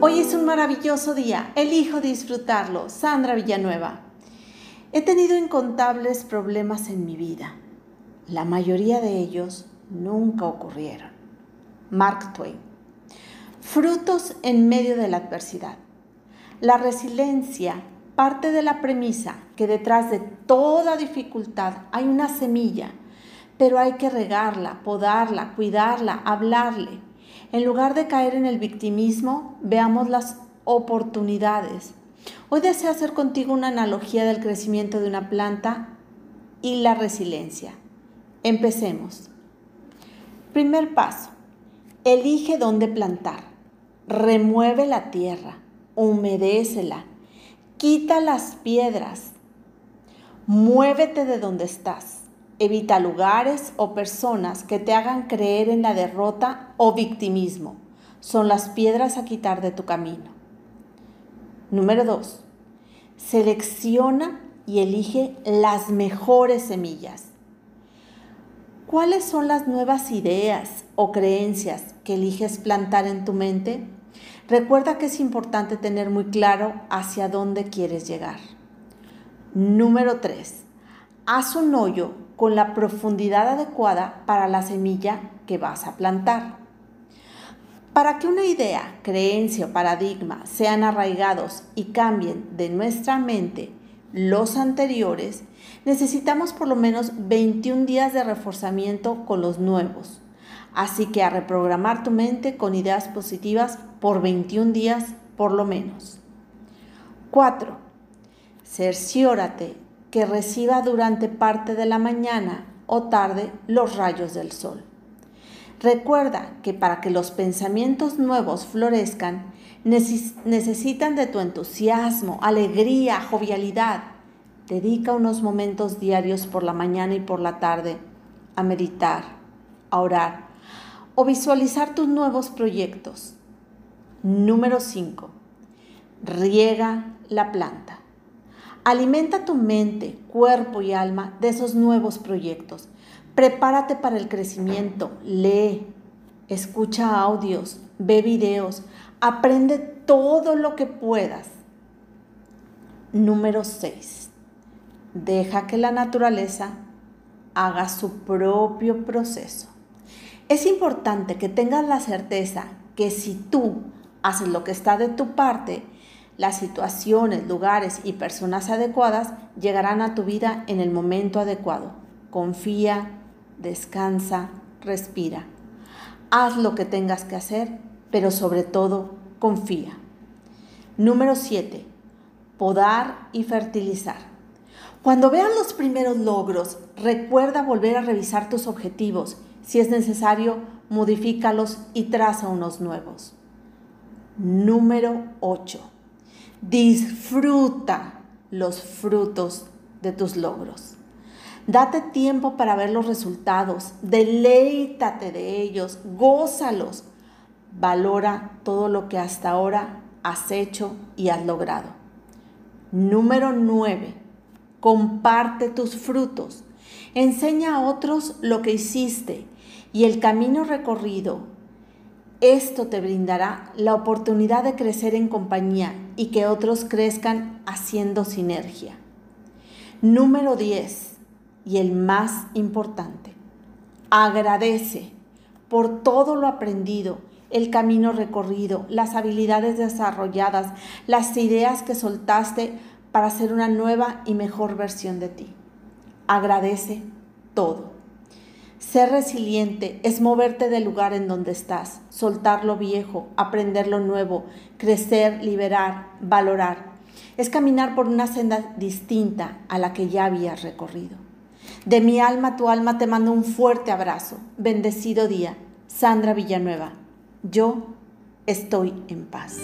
Hoy es un maravilloso día, elijo disfrutarlo. Sandra Villanueva. He tenido incontables problemas en mi vida. La mayoría de ellos nunca ocurrieron. Mark Twain. Frutos en medio de la adversidad. La resiliencia parte de la premisa que detrás de toda dificultad hay una semilla, pero hay que regarla, podarla, cuidarla, hablarle en lugar de caer en el victimismo, veamos las oportunidades. Hoy deseo hacer contigo una analogía del crecimiento de una planta y la resiliencia. Empecemos. Primer paso. Elige dónde plantar. Remueve la tierra. Humedécela. Quita las piedras. Muévete de donde estás. Evita lugares o personas que te hagan creer en la derrota o victimismo. Son las piedras a quitar de tu camino. Número 2. Selecciona y elige las mejores semillas. ¿Cuáles son las nuevas ideas o creencias que eliges plantar en tu mente? Recuerda que es importante tener muy claro hacia dónde quieres llegar. Número 3. Haz un hoyo con la profundidad adecuada para la semilla que vas a plantar. Para que una idea, creencia o paradigma sean arraigados y cambien de nuestra mente los anteriores, necesitamos por lo menos 21 días de reforzamiento con los nuevos. Así que a reprogramar tu mente con ideas positivas por 21 días por lo menos. 4. Cerciórate que reciba durante parte de la mañana o tarde los rayos del sol. Recuerda que para que los pensamientos nuevos florezcan, necesitan de tu entusiasmo, alegría, jovialidad. Dedica unos momentos diarios por la mañana y por la tarde a meditar, a orar o visualizar tus nuevos proyectos. Número 5. Riega la planta. Alimenta tu mente, cuerpo y alma de esos nuevos proyectos. Prepárate para el crecimiento. Lee, escucha audios, ve videos, aprende todo lo que puedas. Número 6. Deja que la naturaleza haga su propio proceso. Es importante que tengas la certeza que si tú haces lo que está de tu parte, las situaciones, lugares y personas adecuadas llegarán a tu vida en el momento adecuado. Confía, descansa, respira. Haz lo que tengas que hacer, pero sobre todo confía. Número 7. Podar y fertilizar. Cuando veas los primeros logros, recuerda volver a revisar tus objetivos. Si es necesario, modifícalos y traza unos nuevos. Número 8 Disfruta los frutos de tus logros. Date tiempo para ver los resultados, deleítate de ellos, gózalos. Valora todo lo que hasta ahora has hecho y has logrado. Número 9. Comparte tus frutos. Enseña a otros lo que hiciste y el camino recorrido esto te brindará la oportunidad de crecer en compañía y que otros crezcan haciendo sinergia. Número 10, y el más importante, agradece por todo lo aprendido, el camino recorrido, las habilidades desarrolladas, las ideas que soltaste para ser una nueva y mejor versión de ti. Agradece todo. Ser resiliente es moverte del lugar en donde estás, soltar lo viejo, aprender lo nuevo, crecer, liberar, valorar. Es caminar por una senda distinta a la que ya habías recorrido. De mi alma tu alma te mando un fuerte abrazo. Bendecido día. Sandra Villanueva. Yo estoy en paz.